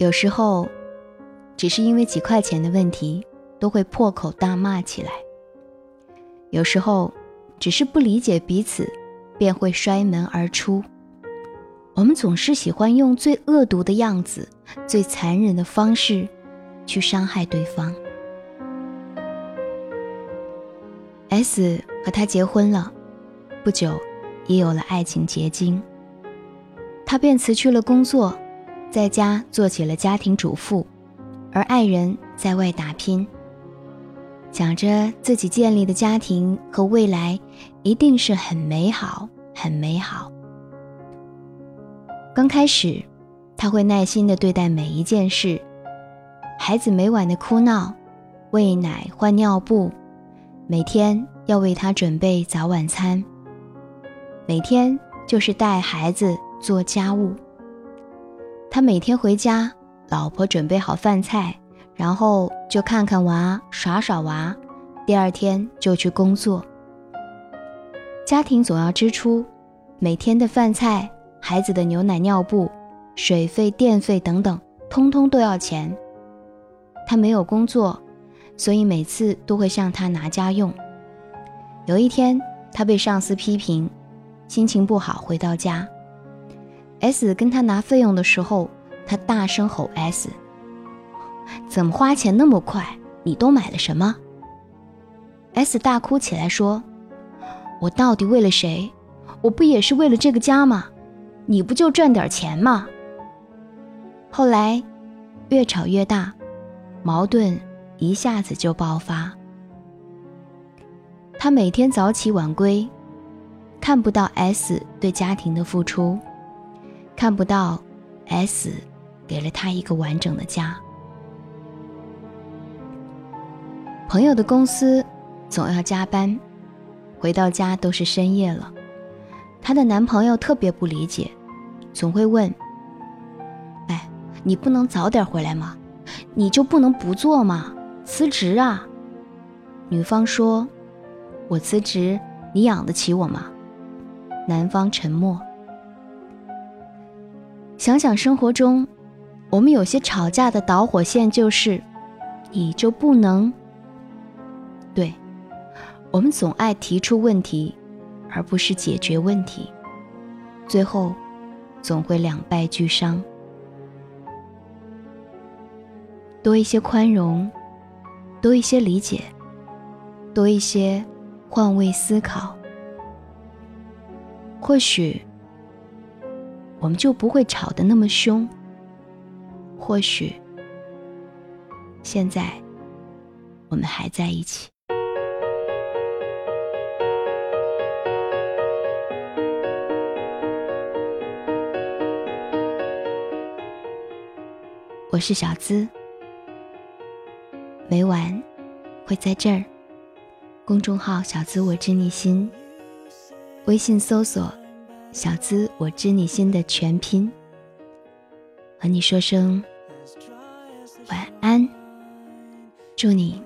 有时候，只是因为几块钱的问题，都会破口大骂起来；有时候，只是不理解彼此，便会摔门而出。我们总是喜欢用最恶毒的样子、最残忍的方式，去伤害对方。S 和他结婚了，不久，也有了爱情结晶。他便辞去了工作。在家做起了家庭主妇，而爱人在外打拼，想着自己建立的家庭和未来一定是很美好，很美好。刚开始，他会耐心地对待每一件事，孩子每晚的哭闹，喂奶换尿布，每天要为他准备早晚餐，每天就是带孩子做家务。他每天回家，老婆准备好饭菜，然后就看看娃，耍耍娃，第二天就去工作。家庭总要支出，每天的饭菜、孩子的牛奶、尿布、水费、电费等等，通通都要钱。他没有工作，所以每次都会向他拿家用。有一天，他被上司批评，心情不好，回到家。S 跟他拿费用的时候，他大声吼：“S，怎么花钱那么快？你都买了什么？”S 大哭起来说：“我到底为了谁？我不也是为了这个家吗？你不就赚点钱吗？”后来，越吵越大，矛盾一下子就爆发。他每天早起晚归，看不到 S 对家庭的付出。看不到，S 给了他一个完整的家。朋友的公司总要加班，回到家都是深夜了。她的男朋友特别不理解，总会问：“哎，你不能早点回来吗？你就不能不做吗？辞职啊！”女方说：“我辞职，你养得起我吗？”男方沉默。想想生活中，我们有些吵架的导火线就是，你就不能。对，我们总爱提出问题，而不是解决问题，最后总会两败俱伤。多一些宽容，多一些理解，多一些换位思考，或许。我们就不会吵得那么凶。或许，现在我们还在一起。我是小资，每晚会在这儿。公众号“小资我知你心”，微信搜索。小资，我知你心的全拼，和你说声晚安，祝你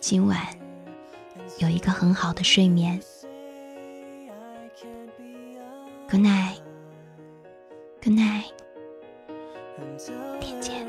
今晚有一个很好的睡眠。Good night，Good night，天见。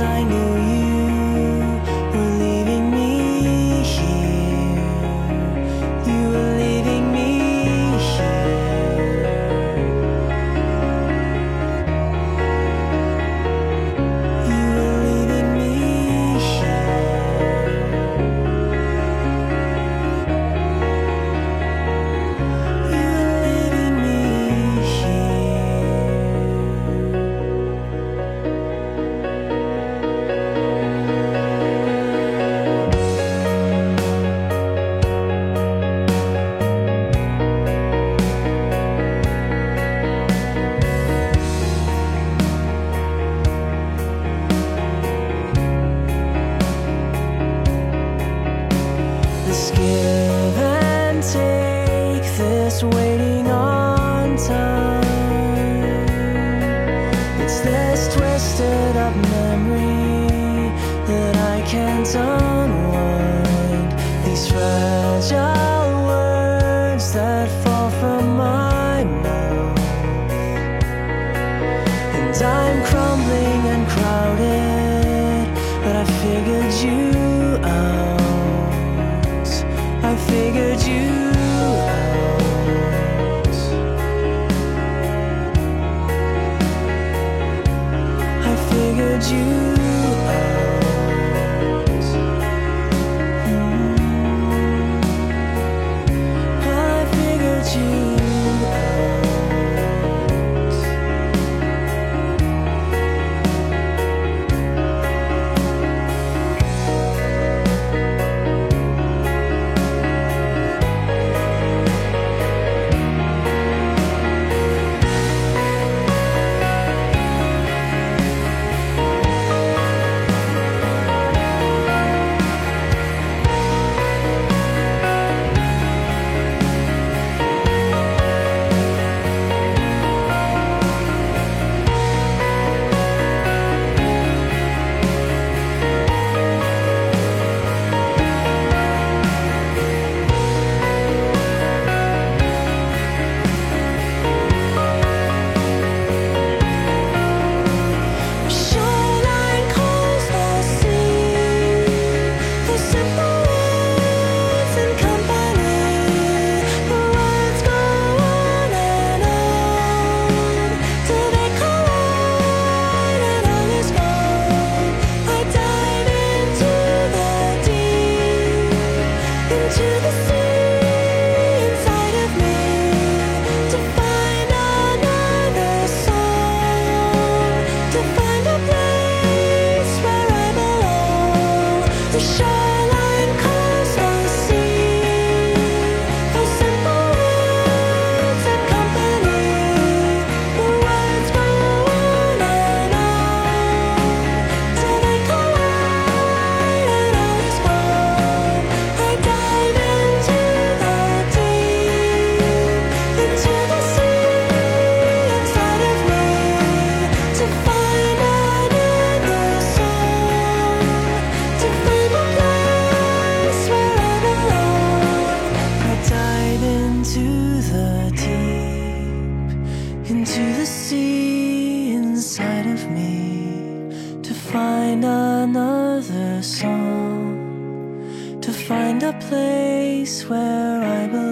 I knew hands unwind these fragile words that fall from my mouth. And I'm crumbling and crowded, but I figured you. inside of me to find another song, to find a place where I belong.